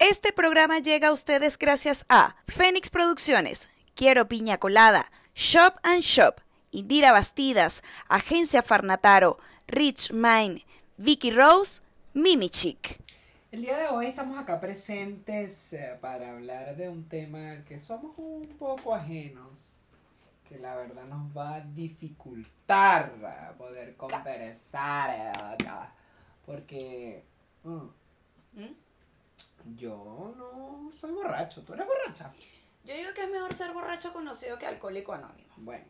Este programa llega a ustedes gracias a Fénix Producciones, Quiero Piña Colada, Shop and Shop, Indira Bastidas, Agencia Farnataro, Rich Mine, Vicky Rose, Mimi Chic. El día de hoy estamos acá presentes eh, para hablar de un tema al que somos un poco ajenos, que la verdad nos va a dificultar a poder conversar eh, acá, porque mm, ¿Mm? Yo no soy borracho, tú eres borracha. Yo digo que es mejor ser borracho conocido que alcohólico anónimo. Bueno,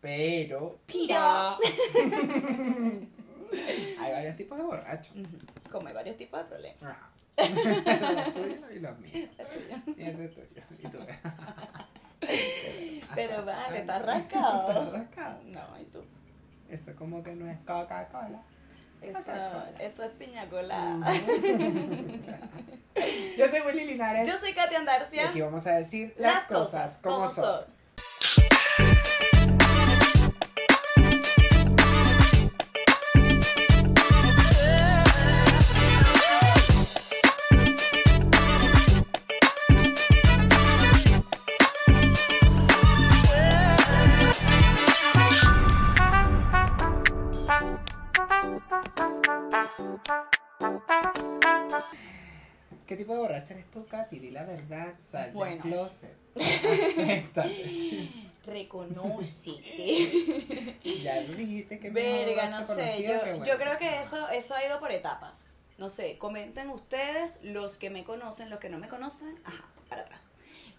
pero... Pira. Hay varios tipos de borrachos. Como hay varios tipos de problemas. Los tuyos y los míos. Y ese es tuyo. Y tú. Pero vale, ¿estás rascado? ¿Estás rascado? No, ¿y tú? Eso como que no es Coca-Cola. Eso, eso es piña colada. Yo soy Willy Linares. Yo soy Katia Y Andarcia. aquí vamos a decir las, cosas como son. ¿Qué del Bueno. closet. Reconócete. Ya lo dijiste que Verga, no sé. Yo, que bueno. yo creo que eso, eso ha ido por etapas. No sé, comenten ustedes, los que me conocen, los que no me conocen, ajá, para atrás.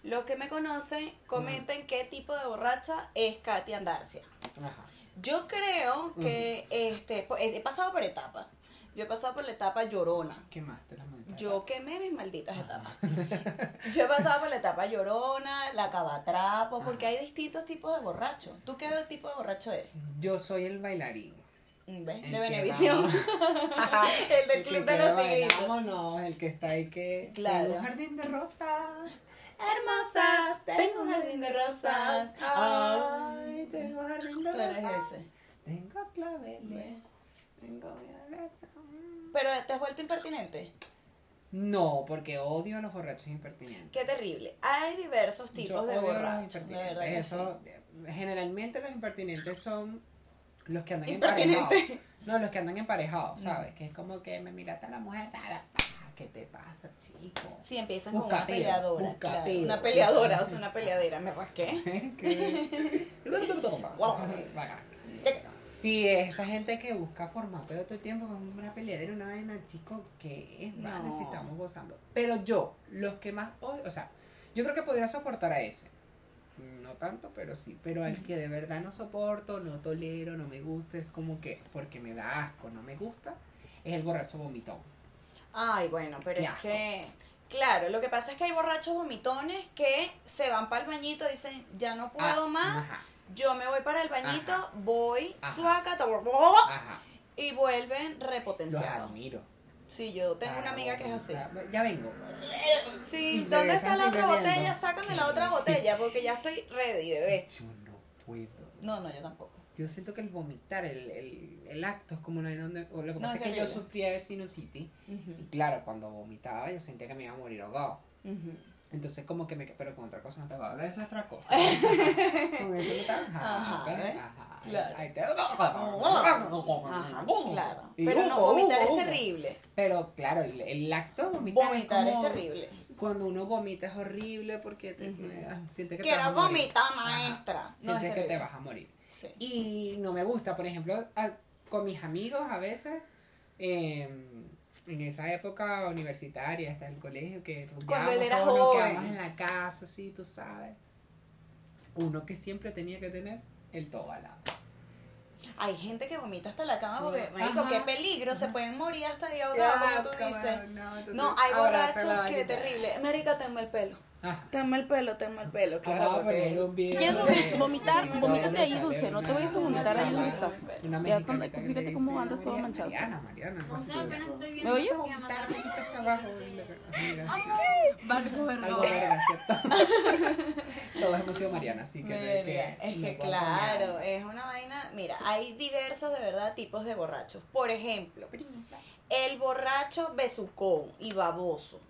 Los que me conocen, comenten qué tipo de borracha es Katia Andarcia. Ajá. Yo creo que este, pues, he pasado por etapas. Yo he pasado por la etapa llorona. ¿Qué más te las? Yo quemé mis malditas etapas. Yo he pasado por la etapa llorona, la cavatrapo, porque hay distintos tipos de borrachos. ¿Tú qué tipo de borracho eres? Yo soy el bailarín. ¿Ves? El De Benevisión. el del que club de los tigritos. Vámonos, el que está ahí que. Claro. Tengo un jardín de rosas. Hermosas, tengo un jardín de rosas. Ay, tengo un jardín de Tú eres rosas. ese. Tengo claveles. Ve. Tengo violeta. Pero te has vuelto impertinente. No, porque odio a los borrachos impertinentes. Qué terrible. Hay diversos Yo tipos de odio a los borrachos. De que Eso, generalmente los impertinentes son los que andan emparejados. No, los que andan emparejados, ¿sabes? Que es como que me miraste a la mujer, nada, ¿qué te pasa, chico? sí. Empiezan Busca con una peleadora. claro. Una peleadora, o sea, una peleadera. Me rasqué. Sí, esa gente que busca formato de todo el tiempo con una peleadera, una vaina, chico, que es vale No. si estamos gozando. Pero yo, los que más odio, o sea, yo creo que podría soportar a ese. No tanto, pero sí. Pero al que de verdad no soporto, no tolero, no me gusta, es como que, porque me da asco, no me gusta, es el borracho vomitón. Ay, bueno, pero Qué es asco. que, claro, lo que pasa es que hay borrachos vomitones que se van para el bañito, dicen, ya no puedo Ah, más, ajá. Yo me voy para el bañito, Ajá. voy, Ajá. suaca, Ajá. y vuelven Los repotenciados. admiro. Sí, yo tengo una amiga que es así. Ya vengo. Sí, ¿dónde está la otra botella? Sácame la otra botella porque ya estoy ready, bebé. Yo no puedo. No, no, yo tampoco. Yo siento que el vomitar, el, el, el acto es como una donde. o Lo que No, pasa es que yo sufría de sinusitis. Y claro, cuando vomitaba yo sentía que me iba a morir ahogado. Entonces, como que me. Pero con otra cosa no te ahogaba. Esa es otra cosa. con eso no te Ajá, Ajá. Ajá. Claro. Ahí te. Ajá, claro. Pero no, vomitar es terrible. Pero claro, el, el acto vomitar. Vomitar es como- terrible. Cuando uno vomita es horrible porque te, siente que te Quiero vas a morir. vomitar, Ajá. maestra. No, es Sientes que te vas a morir. Sí. Y no me gusta, por ejemplo, a- con mis amigos a veces, eh, en esa época universitaria, hasta el colegio, que Cuando él era todos nos joven. quedamos en la casa, sí, tú sabes. Uno que siempre tenía que tener el todo al lado. Hay gente que vomita hasta la cama porque, Ajá. marico, qué peligro, se pueden morir hasta de ahogado, como tú dices. No, hay borrachos que terrible. Marica, tenme el pelo. Ah, Tenme el pelo, tenme el pelo, claro. vamos a porque- poner un video. ¿Quieres de- vomitar? Vomítate ahí, Dulce, no te vayas a vomitar ahí donde estás. Una que fíjate cómo andas todo manchado. Mariana, Mariana, así se llama. ¿Me oyes? Vas a vomitar, vomitas abajo. Barco, Algo verga, ¿cierto? Todos hemos sido Mariana, así que. Verga, que es no que claro, es una vaina. Mira, hay diversos de verdad tipos de borrachos. Por ejemplo, el borracho besucón y baboso.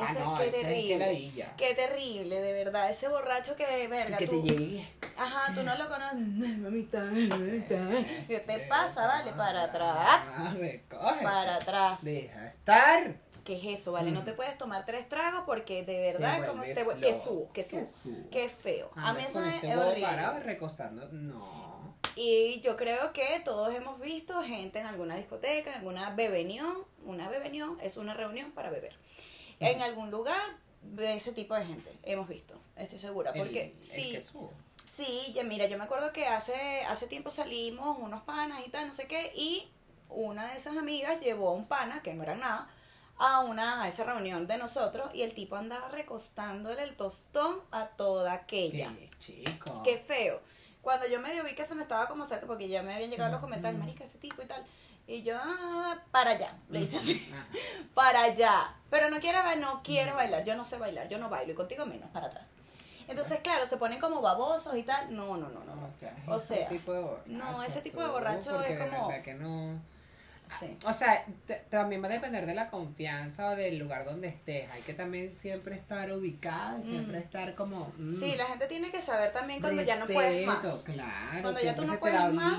Ah, Ese, no, qué ese es terrible. Qué terrible, de verdad. Ese borracho que, verga, Que te tú- llegue. Ajá, tú no lo conoces. Mamita, mamita. ¿Qué te Sí, pasa? Vale, ah, para atrás. ah, recoge. Para atrás. Deja estar. ¿Qué es eso, vale? No te puedes tomar tres tragos porque de verdad, Te como te que subo, que subo. Qué feo. A mí eso es horrible. parado recostando. No. Y yo creo que todos hemos visto gente en alguna discoteca, en alguna bebenión. Una bebenión es una reunión para beber. En algún lugar de ese tipo de gente hemos visto, estoy segura. Porque El- el sí, que subo. sí, ya mira, yo me acuerdo que hace, hace tiempo salimos unos panas y tal, no sé qué, y una de esas amigas llevó a un pana, que no era nada, a una a esa reunión de nosotros y el tipo andaba recostándole el tostón a toda aquella. Qué chico. Qué feo. Cuando yo medio vi que se me estaba como cerca, porque ya me habían llegado los comentarios, marica, este tipo y tal. Y yo, ah, para allá, le hice así, Ajá. para allá. Pero no quiero, no quiero bailar, yo no sé bailar, yo no bailo, y contigo menos, para atrás. Entonces, claro, se ponen como babosos y tal. No, no, no, no. no. O sea, O ese sea, tipo de borracho, no, ese tipo de borracho es como- verdad que no. Sí. O sea, también va a depender de la confianza o del lugar donde estés. Hay que también siempre estar ubicada, siempre Mm. estar como. mm, Sí, la gente tiene que saber también cuando ya no puedes más. Claro, Cuando ya siempre tú no puedes más,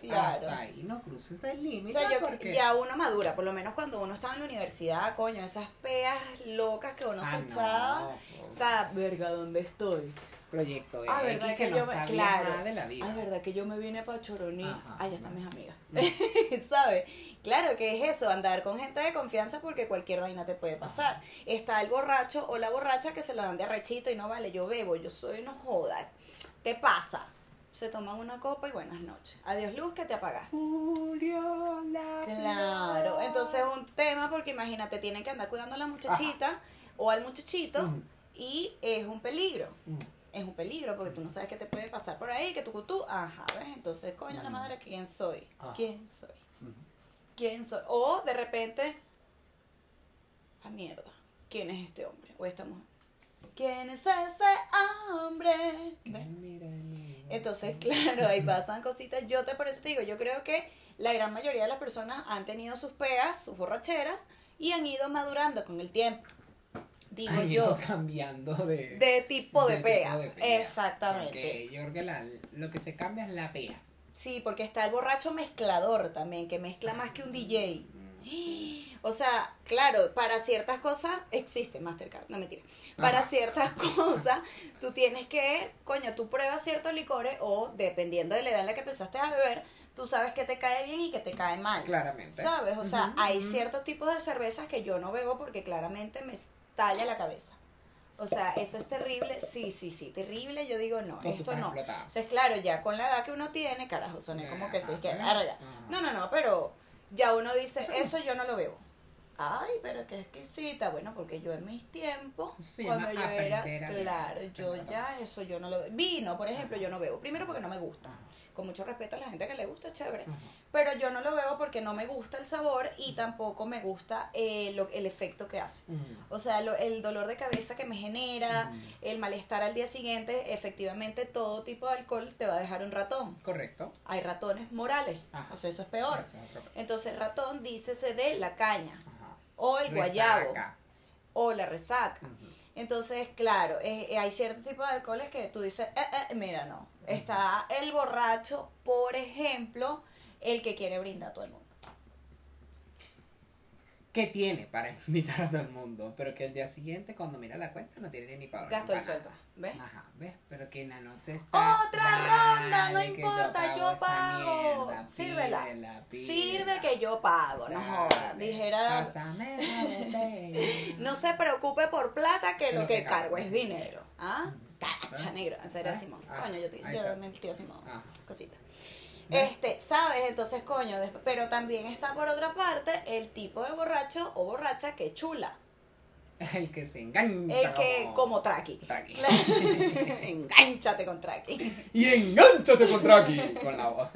claro. ahí no cruces el O límite. sea, yo porque... ya uno madura, por lo menos cuando uno estaba en la universidad, coño, esas peas locas que uno Ah, se no, echaba. pues. O sea, verga, ¿dónde estoy? Proyecto Ah, verdad que, que no sabía claro. nada de la vida. Ah, verdad que yo me vine para Choroní. Ajá. Ah, ya están mis amigas. ¿Sabes? Claro que es eso, andar con gente de confianza porque cualquier vaina te puede pasar. Está el borracho o la borracha que se la dan de arrechito y no vale, yo bebo, yo soy no joda. Te pasa. Se toman una copa y buenas noches. Adiós luz que te apagaste. Murió la Claro, entonces es un tema porque imagínate, tienen que andar cuidando a la muchachita o al muchachito y es un peligro. Mm. Es un peligro porque tú no sabes qué te puede pasar por ahí, que tú, tú, ajá, ¿ves? Entonces, coño, la madre, ¿quién soy? Ajá. ¿Quién soy? ¿Quién soy? O de repente, a mierda, ¿quién es este hombre o esta mujer? ¿Quién es ese hombre? ¿Ves? Entonces, claro, ahí pasan cositas. Yo te por eso te digo, yo creo que la gran mayoría de las personas han tenido sus pegas, sus borracheras y han ido madurando con el tiempo. Digo Han yo, cambiando de, de tipo de, de pega. tipo de pea. Exactamente. Porque yo creo que la- lo que se cambia es la pea. Sí, porque está el borracho mezclador también, que mezcla más que un DJ. O sea, claro, para ciertas cosas existe Mastercard, no mentira. Para ciertas cosas, tú tienes que, coño, tú pruebas ciertos licores o dependiendo de la edad en la que empezaste a beber, tú sabes que te cae bien y que te cae mal. Claramente. ¿Sabes? O sea, hay ciertos tipos de cervezas que yo no bebo porque claramente me estalla la cabeza. O sea, eso es terrible. Sí, sí, sí, terrible. Yo digo, no, esto no. explotado. O sea, es claro, ya con la edad que uno tiene, carajo, soné como que sí, que verga. Ajá. No, no, no, pero ya uno dice, Eso- eso yo no lo bebo. Ay, pero qué exquisita. Bueno, porque yo en mis tiempos, cuando yo era, claro, yo ya eso yo no lo bebo. Vino, por ejemplo, yo no bebo. Primero porque no me gusta. Con mucho respeto a la gente que le gusta, chévere. Pero yo no lo bebo porque no me gusta el sabor y tampoco me gusta eh, lo- el efecto que hace. O sea, lo- el dolor de cabeza que me genera, el malestar al día siguiente, efectivamente todo tipo de alcohol te va a dejar un ratón. Correcto. Hay ratones morales, Ajá. o sea, eso es peor. Es Entonces, ratón, dícese de la caña, Ajá. o el guayabo, Resaca. o la resaca. Entonces, claro, eh, eh, hay cierto tipo de alcoholes que tú dices, eh, eh, mira, no. Está el borracho, por ejemplo, el que quiere brindar a todo el mundo. que tiene para invitar a todo el mundo, pero que el día siguiente cuando mira la cuenta no tiene ni para Gasto el sueldo, ¿ves? Ajá, ¿ves? Pero que en la noche está. Otra ronda, no importa, yo esa pago. mierda, Sírvela. pídela, Sirve que yo pago, no jodas. Dijera, pásame la no se preocupe por plata que Pero lo que que cargo es dinero. ¿Ah? ¿Ah? negro, serio, ¿Ah? Simón. Ah, Coño, yo, te- yo me tío Simón. Ajá. Cosita. ¿Ves? Este, ¿sabes? Entonces, coño, pero también está por otra parte el tipo de borracho o borracha que chula. El que se engancha. El que, como Traki. Traki. Engánchate con Traki. Y enganchate con Traki. Con la voz.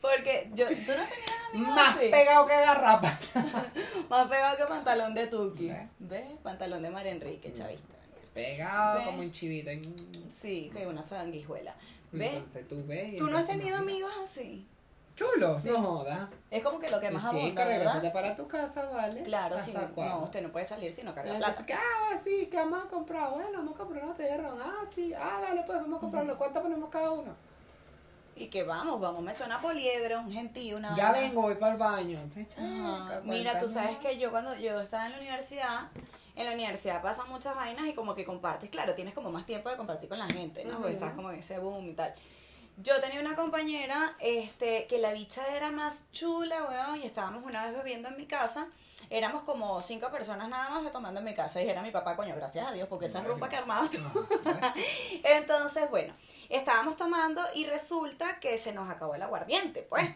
Porque yo, tú no tenías amigos Más así? pegado que garrapa. Más pegado que pantalón de Tuki. ¿Ves? ¿Ves? Pantalón de María Enrique, chavista. Pegado ¿Ves? como un chivito. Sí, que una sanguijuela. ¿Ves? Entonces tú ves. ¿Tú no has tenido no- amigos así? Chulo, Sí. no joda. Es como que lo que más Chica, abunda, regrésate ¿verdad? para tu casa, ¿vale? Claro, ¿Hasta sí. No, cuándo? usted no puede salir si no carga Entonces, plata. ¿qué hago así? ¿Qué vamos a comprar? Bueno, vamos a comprar una botella de ron. Ah, sí. Ah, dale, pues vamos a comprarlo. ¿Cuánto ponemos cada uno? Y que vamos, vamos, me suena poliedro, un gentío, una Ya vengo, voy para el baño. Sí, chica, Mira, tú sabes que yo cuando yo estaba en la universidad, en la universidad pasan muchas vainas y como que compartes, claro, tienes como más tiempo de compartir con la gente, ¿no? Porque estás como en ese boom y tal. Yo tenía una compañera, este, que la bicha era más chula, weón, y estábamos una vez bebiendo en mi casa. Éramos como cinco personas nada más tomando en mi casa. Y era mi papá, coño, gracias a Dios, porque esa rumba que armabas tú. Entonces, bueno, estábamos tomando y resulta que se nos acabó el aguardiente, pues.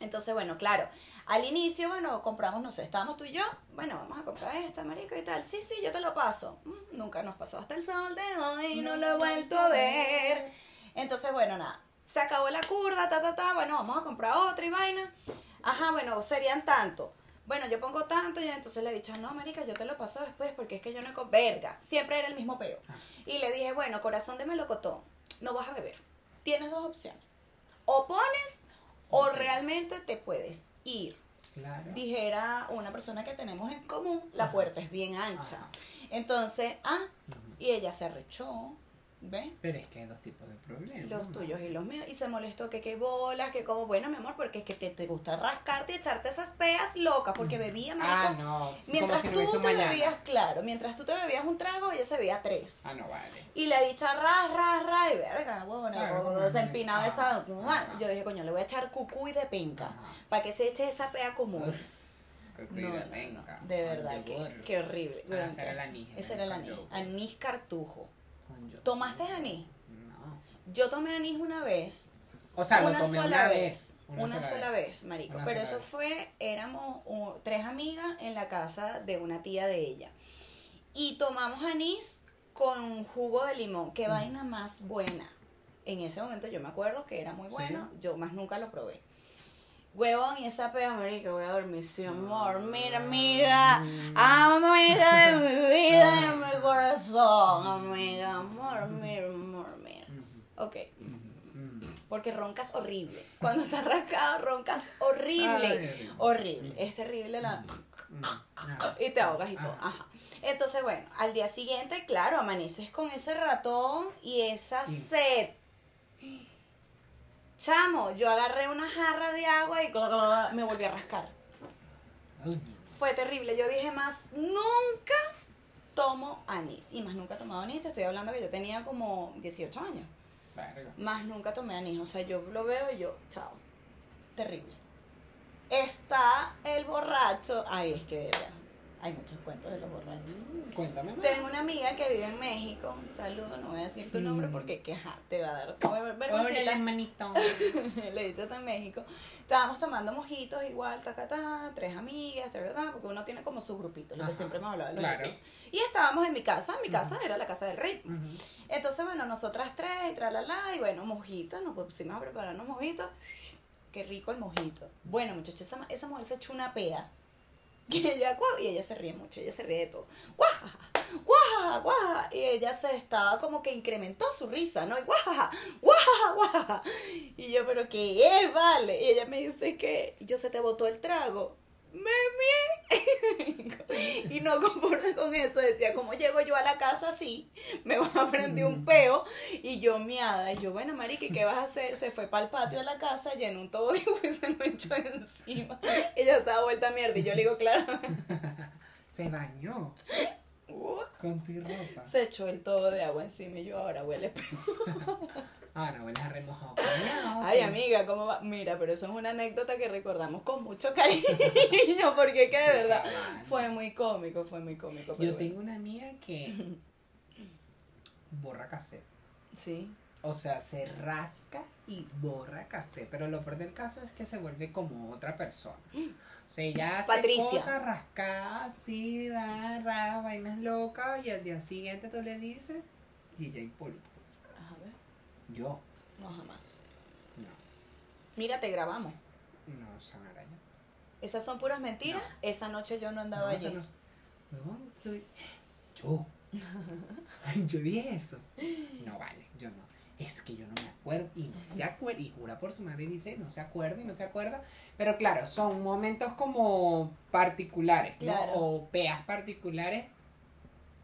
Entonces, bueno, claro, al inicio, bueno, compramos, no sé, estábamos tú y yo, bueno, vamos a comprar esta, marico, y tal. Sí, sí, yo te lo paso. Mm, nunca nos pasó hasta el sol de hoy, no lo he vuelto a ver. Entonces, bueno, nada, se acabó la curda, ta, ta, ta, bueno, vamos a comprar otra y vaina. Ajá, bueno, serían tanto. Bueno, yo pongo tanto y entonces le he dicho, no, marica, yo te lo paso después porque es que yo no... he Verga, siempre era el mismo peo. Y le dije, bueno, corazón de melocotón, no vas a beber. Tienes dos opciones. O pones o realmente te puedes ir. Claro. Dijera una persona que tenemos en común, la puerta es bien ancha. Ajá. Entonces, ah, y ella se arrechó, ¿ves? Pero es que hay dos tipos de problemas. Los tuyos y los míos. Y se molestó que qué bolas, que como, bueno, mi amor, porque es que te, te gusta rascarte y echarte esas peas locas, porque bebía, marico. Ah, no. Mientras si no tú te mañana. bebías, claro, mientras tú te bebías un trago, ella se bebía tres. Ah, no vale. Y la bicha ras, ras, ras, y verga, huevona, Claro, se empinaba esa. Yo dije, coño, le voy a echar cucuy de penca, para que se eche esa pea común. Qué No, cuida, no, de verdad, qué, qué horrible. Ah, ese era el anís, Ese era con anís. Anís cartujo. Yogur. ¿Tomaste anís? No. Yo tomé anís una vez. O sea, lo una tomé sola una vez. vez. Una, sola, vez, marico. Una Pero eso vez. fue, éramos uh, tres amigas en la casa de una tía de ella. Y tomamos anís con jugo de limón. Qué vaina más buena. En ese momento yo me acuerdo que era muy ¿Sí? bueno. Yo más nunca lo probé. Huevón y esa pega, marica, voy a dormir, sí, amor. Mira, amiga. Amiga de mi vida de mi corazón. Amiga, amor, mira, amor, mira. Ok. Mm. Porque roncas horrible. Cuando estás rascado, roncas horrible. Horrible. Es terrible la... Ah. Y te ahogas y todo. Ajá. Entonces, bueno, al día siguiente, claro, amaneces con ese ratón y esa sed. Chamo, yo agarré una jarra de agua y me volví a rascar. Fue terrible. Yo dije más, nunca tomo anís. Y más nunca he tomado anís. Te estoy hablando que yo tenía como 18 años. Verga. Más nunca tomé anís. O sea, yo lo veo y yo, chao. Terrible. Está el borracho. Ay, es que hay muchos cuentos de los borrachos. Mm, Cuéntame más. Tengo una amiga que vive en México. Un saludo, no voy a decir tu nombre porque que, ajá, te va a dar ver- Órale, vergüencita. hermanito. Le dice está en México. Estábamos tomando mojitos igual, tacatá, tres amigas, tacatá, porque uno tiene como su grupito, lo que siempre hemos hablado. de los claro. Y estábamos en mi casa, mi casa era la casa del rey. Entonces, bueno, nosotras tres, y tralala, y bueno, mojitos, nos pusimos a prepararnos mojitos. Qué rico el mojito. Bueno, muchachos, esa, esa mujer se echó una pea. Que ella, y ella se ríe mucho, ella se ríe de todo. Y ella se estaba como que incrementó su risa, ¿no? Y ¡guajaja! ¡Guajaja! ¡Guajaja! Y yo, ¿pero qué es, vale? Y ella me dice que yo se te botó el trago. Me mié. y no conforme con eso, decía, ¿cómo llego yo a la casa así? Me vas a prender un peo y yo miada. Y yo, bueno, marica, ¿y qué vas a hacer? Se fue para el patio de la casa, llenó un todo y se lo echó encima. Ella estaba vuelta a mierda y yo le digo, claro, Se bañó con tu ropa. se echó el todo de agua encima y yo ahora huele peo. Ahora hueles a remojado. Ay, sí. amiga, ¿cómo va? Mira, pero eso es una anécdota que recordamos con mucho cariño, porque que de Sí, verdad fue muy cómico, fue muy cómico. Yo bueno. tengo una amiga que borra cassette. Sí. O sea, se rasca y borra cassette. Pero lo peor del caso es que se vuelve como otra persona. O sea, ella hace Patricia. cosas rascadas, así, da, ra, vainas locas. Y al día siguiente tú le dices, DJ Hipólito. Yo, No, jamás. no, Mira, te grabamos. no, Sanaraña. Esas son puras mentiras. Esa noche yo no andaba No, allí. no Yo. Yo dije eso. No vale, yo no. es que yo no me acuerdo y no se acuerda y jura por su madre y dice no se acuerda y no se acuerda pero claro son momentos como particulares ¿no? O peas particulares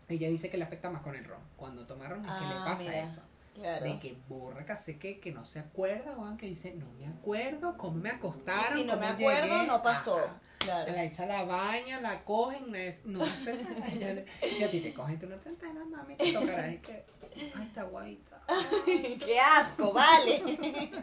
ella dice que le afecta más con el ron cuando toma ron es que le Ah, pasa mira. eso Claro. de que borra que que, que no se acuerda Juan que dice no me acuerdo cómo me acostaron Y si no me acuerdo, llegué". no pasó. Ajá. Claro. La echa la baña, la cogen, la es- no le- y a ti te cogen, tú no te enteras, mami, te tocará. Y que, ay, está guayita. qué asco, vale.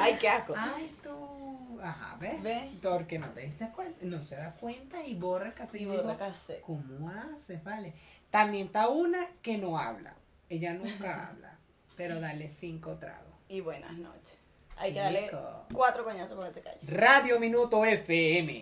Ay, qué asco. Ay, tú. Ajá, ¿ves? ¿Ves? Porque no te diste cuenta, no se da cuenta y borra cassette. Y Y borra cassette. ¿Cómo haces, vale? También está una que no habla. Ella nunca habla, pero dale cinco tragos. Y buenas noches. Hay que darle Chico. cuatro coñazos para que se calle. Radio Minuto FM.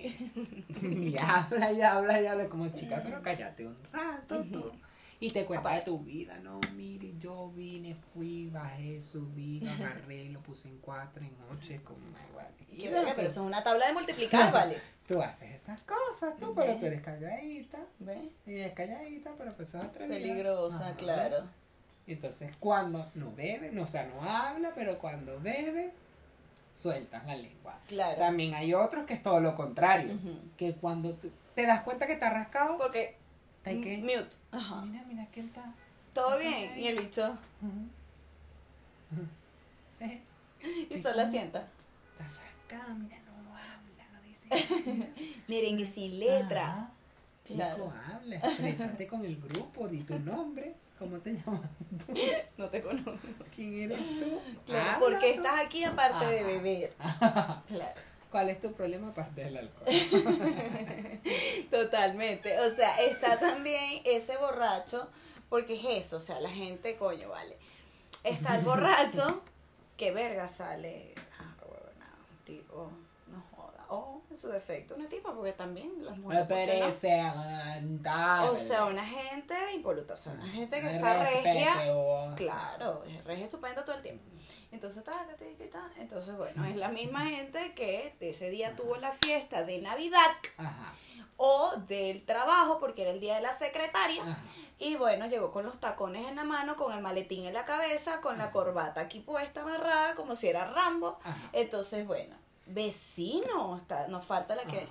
y habla y habla y habla como chica, pero cállate un rato tú. Y te cuenta de tu vida, ¿no? Mire, yo vine, fui, bajé, subí, lo agarré, lo puse en cuatro, en ocho, es como igual. Y pero eso es una tabla de multiplicar, ¿vale? Tú haces esas cosas, tú, pero tú eres calladita. ¿Ves? Ella es calladita, pero pues es atrevida. Peligrosa, Ajá. claro. Entonces, cuando no bebe, no, o sea, no habla, pero cuando bebe, sueltas la lengua. Claro. También hay otros que es todo lo contrario. Que cuando te das cuenta que está rascado, Porque ¿está qué? mute. Ajá. Mira, mira que él está. Todo bien. Y el bicho. Sí, Y solo asienta. está rascado, mira, no habla, no dice nada. Merengue sin letra. Ajá. Chico, Claro. habla, exprésate con el grupo, di tu nombre. ¿Cómo te llamas tú? No te conozco. ¿Quién eres tú? Claro, Habla porque tú. estás aquí aparte de Ajá. beber. Claro. ¿Cuál es tu problema aparte del alcohol? Totalmente. O sea, está también ese borracho, porque es eso, o sea, la gente, coño, vale. Está el borracho, que verga sale. Ah, qué huevona, un tipo, no joda. O en su defecto, una tipa, porque también las mujeres. ¿por qué no? O sea, una gente impoluta, o sea, una gente que está regia. Claro, es regia estupendo todo el tiempo. Entonces, ta, ta, ta, entonces bueno, es la misma gente que ese día tuvo la fiesta de Navidad Ajá. o del trabajo porque era el día de la secretaria Ajá. y bueno, llegó con los tacones en la mano, con el maletín en la cabeza, con la corbata aquí puesta amarrada como si era Rambo. Entonces, bueno, vecino, está, nos falta la que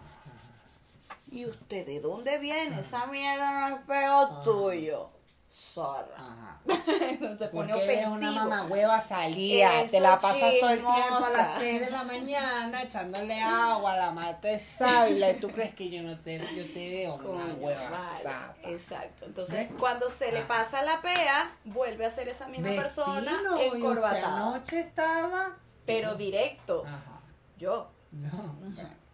¿Y usted de dónde viene? Esa mierda no es pego tuyo. Zorra. Se pone Porque ofensivo. una mamagüeva salida. Eso, Te la pasas todo el tiempo a las 6 de la mañana echándole agua a la mate sabla. ¿Y tú crees que yo no te, yo te veo una Coño, hueva vale, zapa? Exacto. Entonces, ¿Ves? cuando se le Ajá. pasa la pea, vuelve a ser esa misma persona Vecino, y usted encorbatada. anoche estaba... Pero directo. Ajá. Yo. Yo.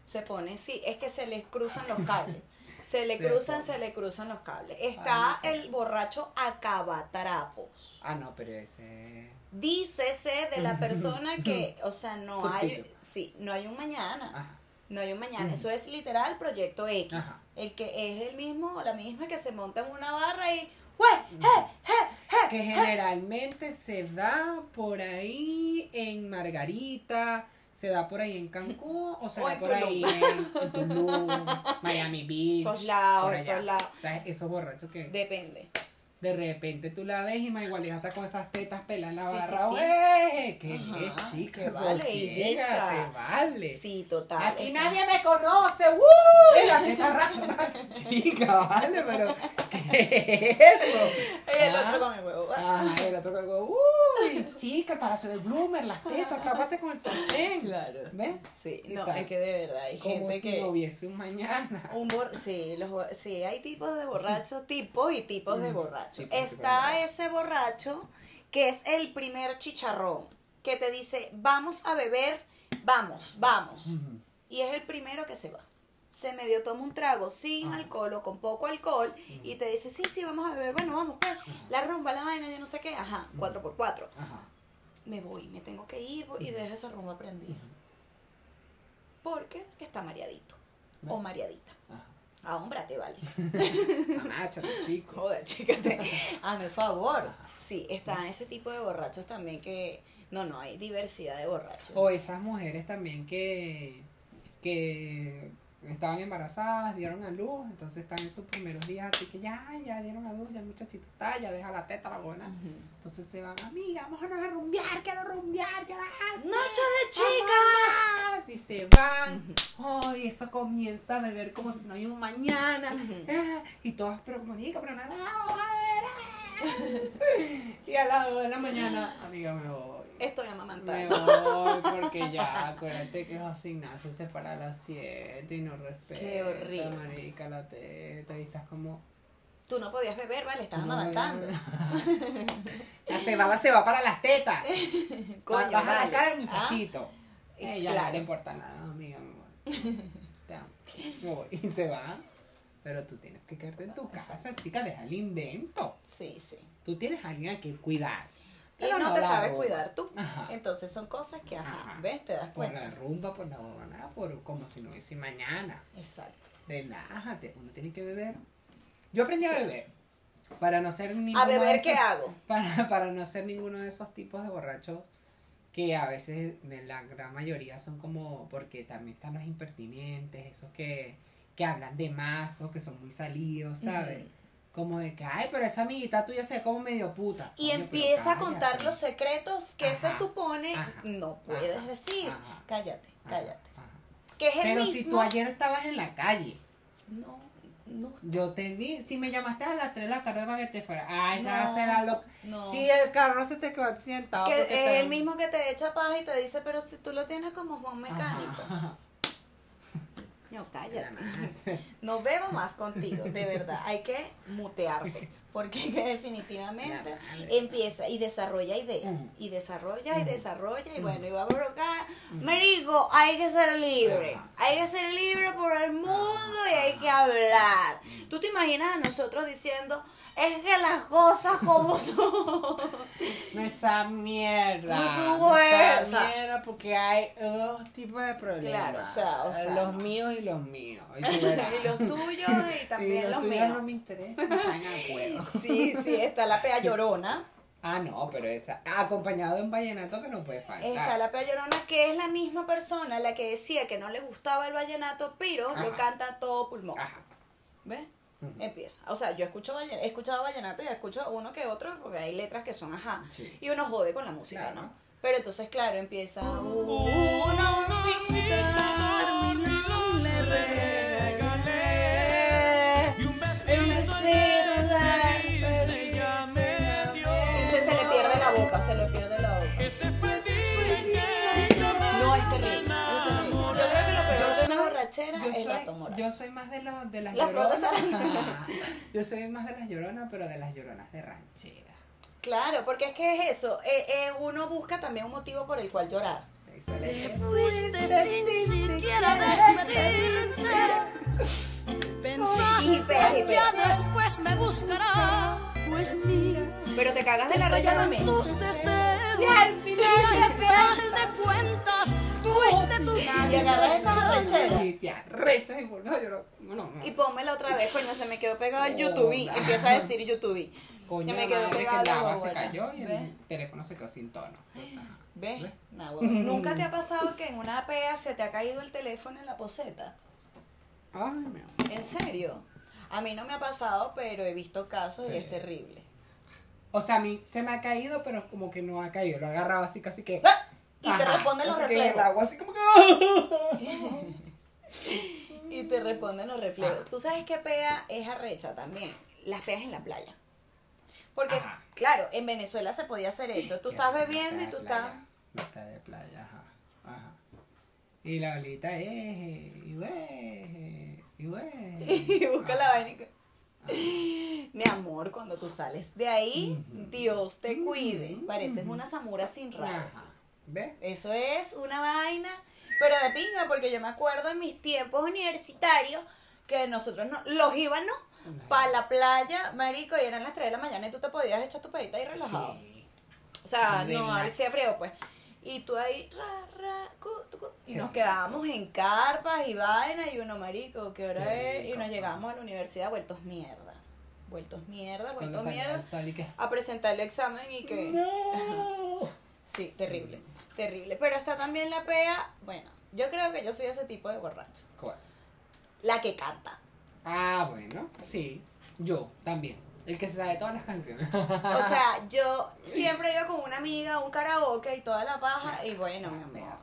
Se pone, sí, es que se les cruzan los cables. Se le Se cruzan, pone. se le cruzan los cables. Está Ay, el borracho acabatrapos. Ah, no, pero ese... Dícese de la persona que, o sea, no hay, sí, no hay un mañana. Ajá. No hay un mañana, eso es literal proyecto X. Ajá. El que es el mismo la misma que se monta en una barra y ¡Güey! ¡Je! ¡Je! ¡Je! que generalmente se da por ahí en Margarita, se da por ahí en Cancún o se O da por Tulum. ahí en, en Tulum, Miami Beach. Esos lados. O sea, esos borrachos que de, repente tú la ves y más igual está con esas tetas peladas en la Sí, sí, barra. sí. ¡Güey! ¿Qué Ajá, es, chica? que vale, Ibiza. vale. Sí, total. Aquí Está- nadie me conoce, ¡Woo! La teta. Chica, vale, pero ¿qué es eso? El Ah. otro con el huevo. Ajá, el otro algo, uy, chica, el palacio del Bloomer, las tetas, tápate con el sostén. Claro. ¿Ves? Sí, ¿Qué no, tal? es que de verdad hay Como gente si que... no hubiese un mañana. Un bor sí, los, sí, hay tipos de borrachos, tipos y tipos de borrachos. Está ese borracho que es el primer chicharrón, que te dice, vamos a beber, vamos, vamos. Y es el primero que se va. Se medio toma un trago sin alcohol o con poco alcohol y te dice, sí, sí, vamos a beber, bueno, vamos, pues, la rumba, la vaina, yo no sé qué, ajá, cuatro por cuatro. Me voy, me tengo que ir y dejo esa rumba prendida. Porque está mareadito o mareadita. Ajá. Ah, hombre, te vale. Amáchate, chico. Joder, chícate. Hazme el favor. Sí, está ese tipo de borrachos también que. No, no, hay diversidad de borrachos. O esas mujeres también que, que estaban embarazadas, dieron a luz, entonces están en sus primeros días, así que ya, ya dieron a luz, ya el muchachito está, ya deja la teta la buena. Entonces se van, amiga, vamos a a rumbear, quiero rumbear, quiero ¡Noche de chicas! Y se van, ay, eso comienza a beber como si no hay un mañana, ah, y todas, pero como amiga, pero nada, y a las 2 de la mañana, amiga, me voy Estoy me amamantando. voy porque ya, acuérdate que José Ignacio se para a las 7 y no respeta. Qué horrible. marica, la teta y estás como... Tú no podías beber, vale, estás amamantando. La cebada se va para las tetas. Coño, Baja la vale. cara del muchachito. Ah, Ella no claro. le importa nada, amiga, me. Te amo. Me voy. Y se va. Pero tú tienes que quedarte en tu casa, chica, deja el invento. Sí, sí. Tú tienes a alguien a quien cuidar. Y no te sabes cuidar tú. Ajá. Entonces son cosas que, ajá, Ajá. ¿ves? Te das Por cuenta. la rumba, por la bobana, por como si no hubiese mañana. Exacto. Relájate, uno tiene que beber. Yo aprendí a beber. Para no ser ninguno ¿A de beber esos- qué hago? Para, para no ser ninguno de esos tipos de borrachos que a veces, en la gran mayoría, son como, porque también están los impertinentes, esos que, que hablan de más o que son muy salidos, ¿sabes? Ujú. Como de que, ay, pero esa amiguita tuya se ve como medio puta. Y empieza a contar los secretos que se supone ajá, no puedes ajá, decir. Cállate, cállate. Que es el Pero mismo. si tú ayer estabas en la calle, No, no. yo te vi, si me llamaste a las 3 de la tarde para que te fuera, ay, No, hacer la loca. no. Si el carro se te quedó accidentado. Que es te- el mismo que te echa paja y te dice, pero si tú lo tienes como Juan Mecánico. No, cállate. No bebo más contigo, de verdad. Hay que mutearte. Porque que definitivamente empieza y desarrolla ideas. Y desarrolla y desarrolla. Y bueno, y va por acá. Marico, hay que ser libre. Hay que ser libre por el mundo y hay que hablar. ¿Tú te imaginas a nosotros diciendo, es que las cosas como son? No esa mierda. Tú, no esa mierda porque hay dos tipos de problemas. Claro, o sea, o sea, Los míos y los míos. Y, los tuyos y también Y los, los tuyos míos. no me interesan, a huevo. Sí, sí, está la pea llorona. Ah, no, pero esa. Acompañado de un vallenato que no puede faltar. Está la pea llorona, que es la misma persona la que decía que no le gustaba el vallenato, pero lo Ajá. canta a todo pulmón. Ajá. ¿Ves? Empieza. O sea, yo escucho vallen- he escuchado vallenato y escucho uno que otro, porque hay letras que son ajá. Sí. Y uno jode con la música, Claro. ¿no? Pero entonces, claro, empieza. Una borrachera Yo es la soy, tomora. yo soy más de, los de las La lloronas. Yo soy más de las lloronas, pero de las lloronas de ranchera. Claro, porque es que es eso. eh, eh, uno busca también un motivo por el cual llorar. Excelente. Después me buscará. Pues mira, Pero te cagas de la risa fallaron también. Y al final de cuentas, fuiste tú. Y agarras esas arrecheras. Y te arrechas y vuelves a llorar. No, no. Y pónmela otra vez, coño, se me quedó pegado el YouTube. Empieza a decir YouTube. Coño, Ya me quedó madre que pegado el la agua se cayó y el teléfono se quedó sin tono. Entonces. ¿Ves? ¿Ves? Nah. ¿Nunca te ha pasado que en una pea se te ha caído el teléfono en la poseta? Ay, mi amor. ¿En serio? A mí no me ha pasado, pero he visto casos y es terrible. O sea, a mí se me ha caído, pero como que no ha caído. Lo he agarrado así, casi que. ¡Ah! Y te responden los que el reflejos. agua así como que. Y te responden los reflejos. ¿Tú sabes qué pea es arrecha también? Las peas en la playa. Porque, Ajá. claro, en Venezuela se podía hacer eso. Tú Que estás bebiendo y tú estás... La playa de playa, ajá. Ajá. Y la olita es. Y güey. Y güey. Y busca la vaina que- Mi amor, cuando tú sales de ahí, Dios te cuide. Pareces una samura sin rabo. ¿Ves? Eso es una vaina, pero de pinga, porque yo me acuerdo en mis tiempos universitarios que nosotros no, los íbamos para la playa, marico, y eran las 3 de la mañana y tú te podías echar tu pedita ahí relajado. Sí. O sea, no hacía frío, pues. Y tú ahí, ra, ra, cu, tu, cu, y Qué nos rico. quedábamos en carpas y vainas, y uno, marico, ¿qué hora Qué es? Y nos llegamos a la universidad vueltos mierdas. Vueltos mierdas, vueltos mierdas. y. A presentar el examen y que. ¡No! Sí, terrible, terrible. Pero está también la pea. Bueno, yo creo que yo soy ese tipo de borracho. ¿Cuál? la que canta. Ah, bueno, sí. Yo también. El que se sabe todas las canciones. O sea, yo siempre iba con una amiga un karaoke y toda la paja y bueno, mi amor.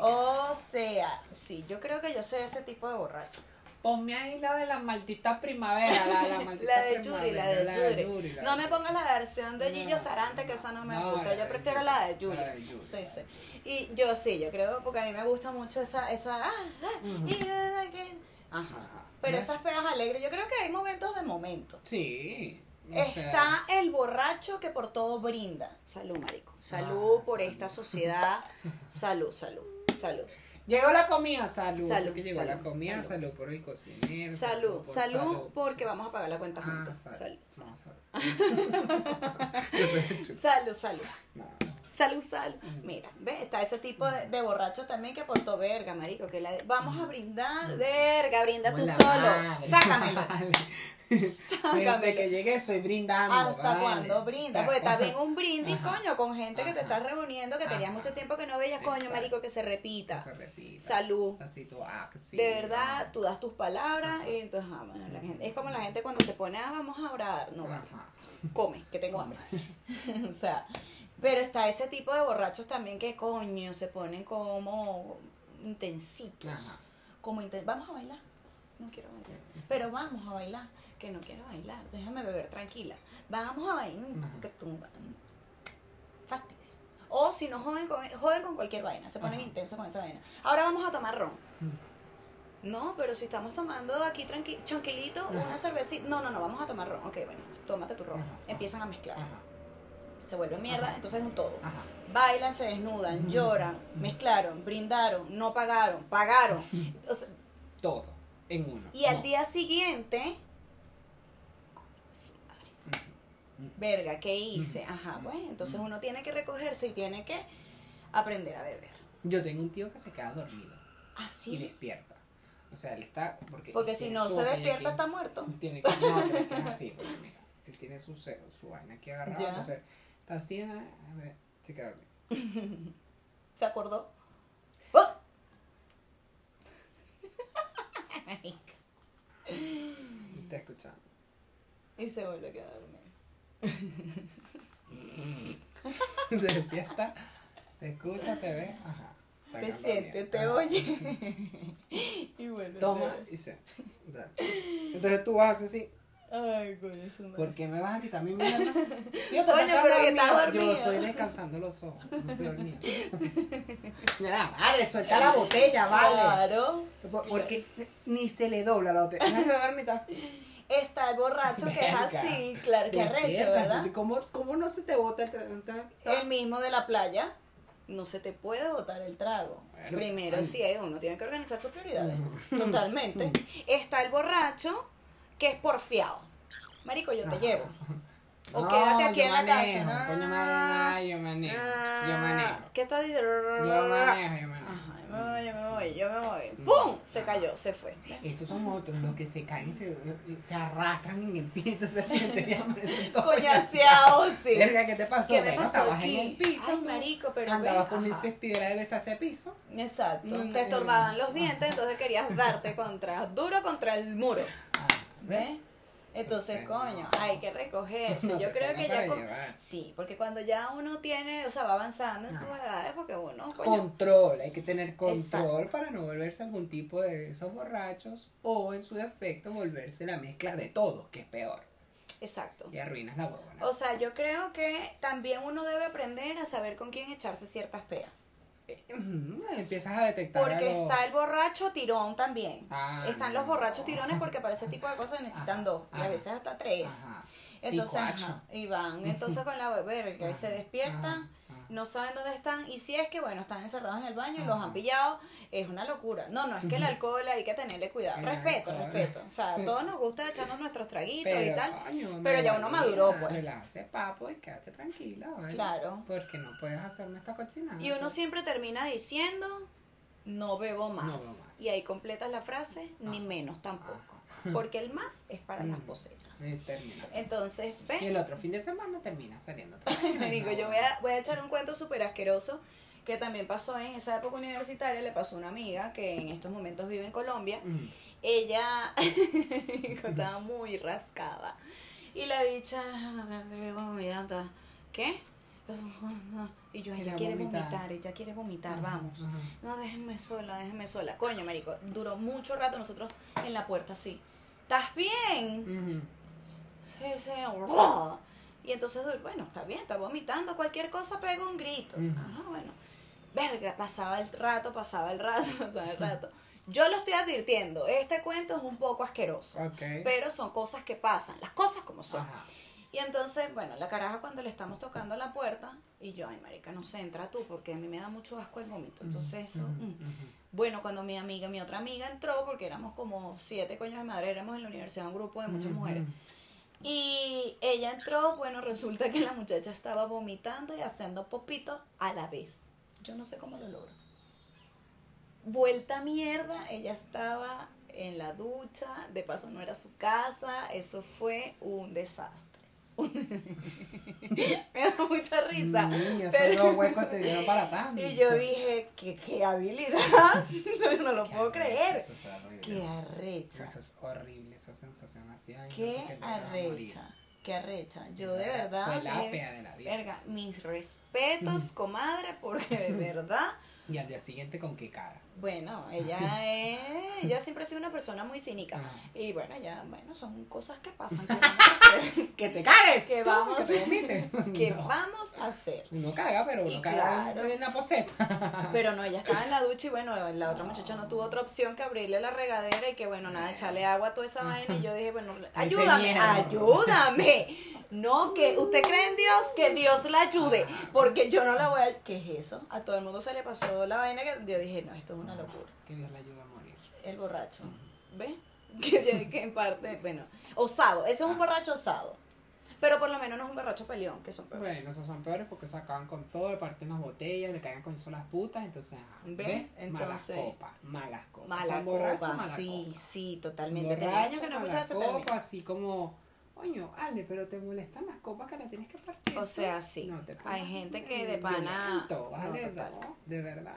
O sea, sí, yo creo que yo soy ese tipo de borracho. Ponme ahí la de la maldita primavera, la, la maldita La de. Yuri, la de Yuri. Yuri, la No de me pongas la versión de Gillo No. Sarante, que esa no me No, gusta. la Yo de prefiero Yuri. la de Yuri. La de Yuri. Sí, sí. Y yo sí, yo creo, porque a mí me gusta mucho esa. esa ah, ah, Ajá. Pero esas pegas alegres, yo creo que hay momentos de momentos. Sí. sea, Está el borracho que por todo brinda. Salud, marico. Salud Ah, por salud. esta sociedad. Salud, salud, salud. Llegó la comida, salud. Salud, porque llegó salud, la comida, salud. salud, por el cocinero. Salud, por salud, porque vamos a pagar la cuenta Ah, juntos. salud. Salud, No, salud. Salud, salud. No. Salud, salud. Mira, ve, está ese tipo de, de borracho también que portó verga, marico, que la vamos a brindar, verga, brinda tú Hola, solo, sácamelo. Vale. Sácamelo. Desde que llegué estoy brindando. ¿Hasta vale. cuando brindas? Porque está bien un brindis, Ajá. coño, con gente que te estás reuniendo, que tenías mucho tiempo que no veías, coño, Exacto. marico, que se Que repita. se repita. Salud. Así tú, ah, sí. De verdad, tú das tus palabras y entonces, ah, bueno, la gente, es como la gente cuando se pone, ah, vamos a orar, no, come, que tengo hambre. o sea, pero está ese tipo de borrachos también que, coño, se ponen como intensitos. Ajá. Como inten- vamos a bailar. No quiero bailar. Pero vamos a bailar. Que no quiero bailar. Déjame beber tranquila. Vamos a bailar. Ajá. Que tú. Fastidio. O si no joden con, joden con cualquier vaina. Se ponen Ajá. intensos con esa vaina. Ahora vamos a tomar ron. No, pero si estamos tomando aquí tranqui tranquilito, una cervecita. No, no, no, vamos a tomar ron. Ok, bueno, tómate tu ron. Empiezan a mezclar. Se vuelve mierda, Ajá. entonces es un todo. Ajá. Bailan, se desnudan, lloran, mezclaron, brindaron, no pagaron, pagaron. O sea, Todo. En uno. y al día siguiente, verga, ¿qué hice? Ajá, bueno, entonces uno tiene que recogerse y tiene que aprender a beber. Yo tengo un tío que se queda dormido y Así. despierta. O sea, él está. Porque, Porque si no se despierta, está muerto. Tiene que, no, pero es que es así, porque mira, él tiene su, su vaina aquí agarrada, entonces está así, a ver, dormido. ¿Se acordó? ¡Oh! Y está escuchando. y se vuelve a quedar dormido. se despierta, te escucha, te ve, ajá. Te siente, te Ajá. oye. y vuelve. Toma y se. Entonces tú vas así, Ay, coño, su madre. ¿por qué me vas a quitar mi mierda? Yo te Coño, pero que. Yo estoy descansando los ojos, no estoy dormido. Mira, vale, suelta la botella, vale. Claro. Por- Porque ni se le dobla la botella. No se está. Está el borracho que es así, claro, que arrecho, ¿verdad? ¿Cómo, ¿Cómo no se te bota el tra- El mismo de la playa, no se te puede botar el trago. Bueno, Primero, ay. sí, uno tiene que organizar sus prioridades. Totalmente. Está el borracho que es porfiado. Marico, yo te Ajá. llevo. O No, quédate aquí yo en la manejo, casa. coño madre, yo manejo, yo manejo. ¿Qué estás diciendo? Yo manejo, yo manejo. Ajá, yo me voy, yo me voy, yo me voy. ¡Pum! Se cayó, se fue. Esos son otros, los que se caen se, se arrastran en el entonces se sienten y amanecen todos Coñaseado, sí. Verga, ¿qué te pasó? ¿Qué me Bueno, pasó estabas aquí? en el piso. Ay, marico, pero Andabas con ajá. insectidera de besarse piso. Exacto. No, Te no. estorbaban los dientes, entonces querías darte contra, duro contra el muro. Ah, ¿Ves? Entonces, Entonces, coño, no. hay que recogerse. No Yo creo que ya. con-. Sí, porque cuando ya uno tiene, o sea, va avanzando en sus Ajá. edades, porque uno, coño. Control, hay que tener control Exacto. para no volverse algún tipo de esos borrachos o en su defecto volverse la mezcla de todo, que es peor. Exacto. Y arruinas la huevona. O sea, yo creo que también uno debe aprender a saber con quién echarse ciertas peas. Empiezas a detectar. Porque está el borracho tirón también. Ah, Están no. los borrachos tirones porque para ese tipo de cosas necesitan dos y a veces hasta tres. Entonces, Y cuacho. ajá, y van entonces con la bebé, que se despiertan, ajá. No saben dónde están, y si es que, bueno, están encerrados en el baño y los han pillado, es una locura. No, no, es que el alcohol hay que tenerle cuidado. Respeto, respeto. O sea, a todos nos gusta echarnos nuestros traguitos y Pero, tal. coño, pero ya uno maduró, pues. Relájese, papo, y quédate tranquila, ¿vale? Claro. Porque no puedes hacerme esta cochinada. Y uno siempre termina diciendo, no bebo más. No bebo más. Y ahí completas la frase, ni menos tampoco. Porque el más es para las Mm. posetas. Eh. Entonces, Y ¿ves? el otro fin de semana termina saliendo vez. Marico, yo voy a, voy a echar un cuento súper asqueroso que también pasó en esa época universitaria, le pasó a una amiga que en estos momentos vive en Colombia. Mm. Ella estaba muy rascada. Y la bicha, vomitando. ¿qué? Y yo, ella quiere vomitar. vomitar, ella quiere vomitar, Ajá, vamos. ajá. No, déjenme sola, déjenme sola. Coño, marico, duró mucho rato nosotros en la puerta así. ¿Estás bien? Sí, sí. Y entonces, bueno, está bien, está vomitando, cualquier cosa pega un grito. Ajá, bueno. Verga, pasaba el rato, pasaba el rato, pasaba el rato. Yo lo estoy advirtiendo, este cuento es un poco asqueroso, Ok. pero son cosas que pasan, las cosas como son. Y entonces, bueno, la caraja cuando le estamos tocando la puerta, y yo, ay, marica, no sé, entra tú, porque a mí me da mucho asco el vómito. Entonces, eso, mm. Bueno, cuando mi amiga, mi otra amiga entró, porque éramos como siete coños de madre, éramos en la universidad un grupo de muchas mujeres. Y ella entró, bueno, resulta que la muchacha estaba vomitando y haciendo popito a la vez. Yo no sé cómo lo logró. Vuelta mierda, ella estaba en la ducha, de paso no era su casa, eso fue un desastre. Me da mucha risa. Niña, pero- esos dos huecos te dieron para tanto. y yo dije, ¿qué, qué habilidad? no, no lo Qué puedo arrecho, creer. Eso es horrible. Qué arrecha. Eso es horrible, esa sensación así. ay, no, Qué morir. arrecha. Qué arrecha. Yo de verdad. Fue la dije, de la vida. Verga, mis respetos, comadre, porque de verdad. Y al día siguiente, ¿con qué cara? Bueno, ella es, ella siempre ha sido una persona muy cínica. Ajá. Y bueno, ya, bueno, son cosas que pasan. ¿Qué vamos a hacer? ¡Que te cagues! ¿Qué tú, vamos, que te vomites. ¿qué No. vamos a hacer? Uno caga, pero uno Y caga claro. en la poseta. Pero no, ella estaba en la ducha y bueno, la otra muchacha no tuvo otra opción que abrirle la regadera y que bueno, nada, echarle agua a toda esa vaina y yo dije, bueno, ayúdame, ayúdame. No, que usted cree en Dios, que Dios la ayude, porque yo no la voy a... ¿Qué es eso? A todo el mundo se le pasó la vaina que yo dije, no, esto es una locura. Que Dios le ayude a morir. El borracho, ¿ves? Que, que en parte, bueno, osado, ese es un borracho osado. Pero por lo menos no es un borracho peleón, que son peores. Bueno, esos son peores porque se acaban con todo, le parten las botellas, le caen con eso las putas, entonces, ajá, ¿Ves? ¿ves? Malas Entonces- copas, malas copas. Mala copa, mala sí, copa. sí, totalmente. Tenía Borracho, años que no mala escuchaba copa, así como, coño, Ale, pero te molestan las copas que las tienes que partir. O sea, sí. No te Hay gente que de pana- violento, no, ¿vale? total. No, de verdad.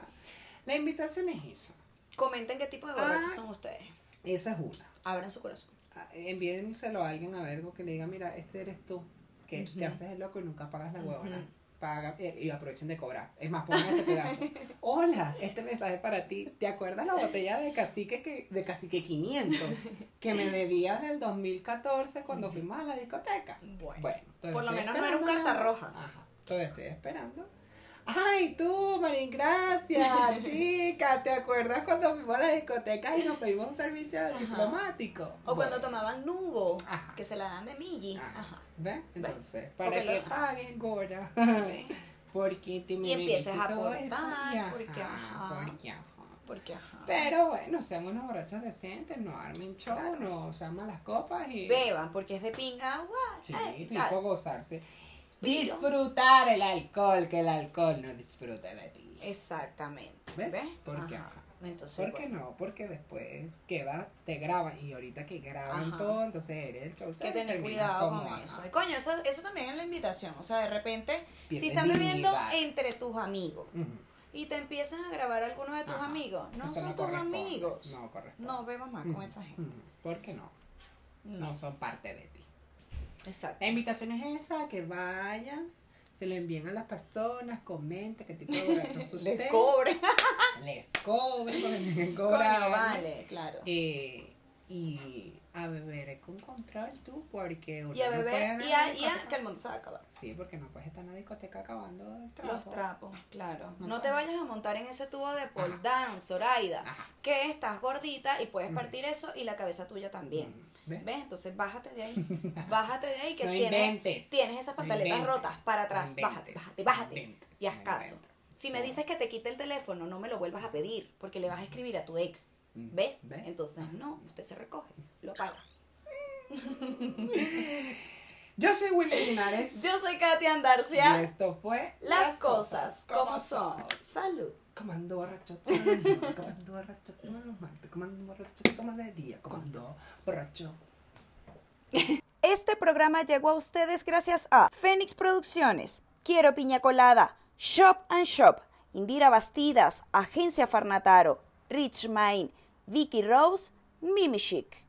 La invitación es esa. Comenten qué tipo de borrachos Ah. son ustedes. Esa es una. Abran su corazón. Ah, Envíenselo a alguien a ver que le diga, mira, este eres tú, que te haces el loco y nunca pagas la huevona. Paga, eh, y aprovechen de cobrar. Es más, pongan este pedazo. Hola, este mensaje es para ti. ¿Te acuerdas la botella de cacique que, de cacique 500 que me debías del 2014 cuando fuimos a la discoteca? Bueno. Por lo menos no era un carta roja. Ajá, todavía estoy esperando. Ay, tú, Marín, gracias, chica. ¿Te acuerdas cuando fuimos a la discoteca y nos pedimos un servicio diplomático? O cuando tomaban nubo, Ajá. que se la dan de Milli. Ajá. Ajá. ¿Ves? Entonces, para que paguen, Gora. Porque te Y empieces a todo aportar, eso, y ajá, porque, ajá. porque, ajá. Porque, ajá. Pero bueno, sean unos borrachos decentes, no armen show, no sean malas copas y. Beban, porque es de pinga agua. Sí, eh, tipo gozarse. Disfrutar el alcohol, que el alcohol no disfrute de ti. Exactamente. ¿Ves? ¿Ves? Ajá. Entonces, ¿Por qué bueno, no? Porque después queda, te graban y ahorita que graban Ajá. todo, entonces eres el show. Que tener cuidado con ajá, eso. Y coño, eso, eso también es la invitación. O sea, de repente, si están bebiendo entre tus amigos y te empiezan a grabar algunos de tus Ajá. amigos, no Eso son tus amigos. No corresponde. No bebas más con esa gente. ¿Por qué no? No. No son parte de ti. Exacto. La invitación es esa, que vayan, se le envíen a las personas, comenten qué tipo de borrachos son Les ustedes. cobre. Les cobren, porque tienen cobrar. vale, claro. Eh, y a beber con control tú, porque uno Y a no beber andar y a, y a que el mundo se va a acabar. Sí, porque no puedes estar en la discoteca acabando el trabajo. Los trapos, claro. No No te vayas a montar en ese tubo de pole dance, Zoraida, Ajá. que estás gordita y puedes partir eso y la cabeza tuya también. ¿Ves? ¿Ves? Entonces bájate de ahí. Bájate de ahí que No tienes, inventes. tienes esas pantaletas rotas para atrás. No bájate, inventes. bájate, bájate. Inventes. Y haz caso. Si me dices que te quite el teléfono, no me lo vuelvas a pedir porque le vas a escribir a tu ex. Mm. ¿Ves? ¿Ves? Entonces, no, usted se recoge, lo paga. Yo soy William Linares. Yo soy Katia Andarcia. Y esto fue Las cosas como son. Salud. Comando borracho todos los días, comando borracho martes, comando borracho todos los días, comando borracho. Este programa llegó a ustedes gracias a Fénix Producciones, Quiero Piña Colada, Shop and Shop, Indira Bastidas, Agencia Farnataro, Rich Main, Vicky Rose, Mimi Chic.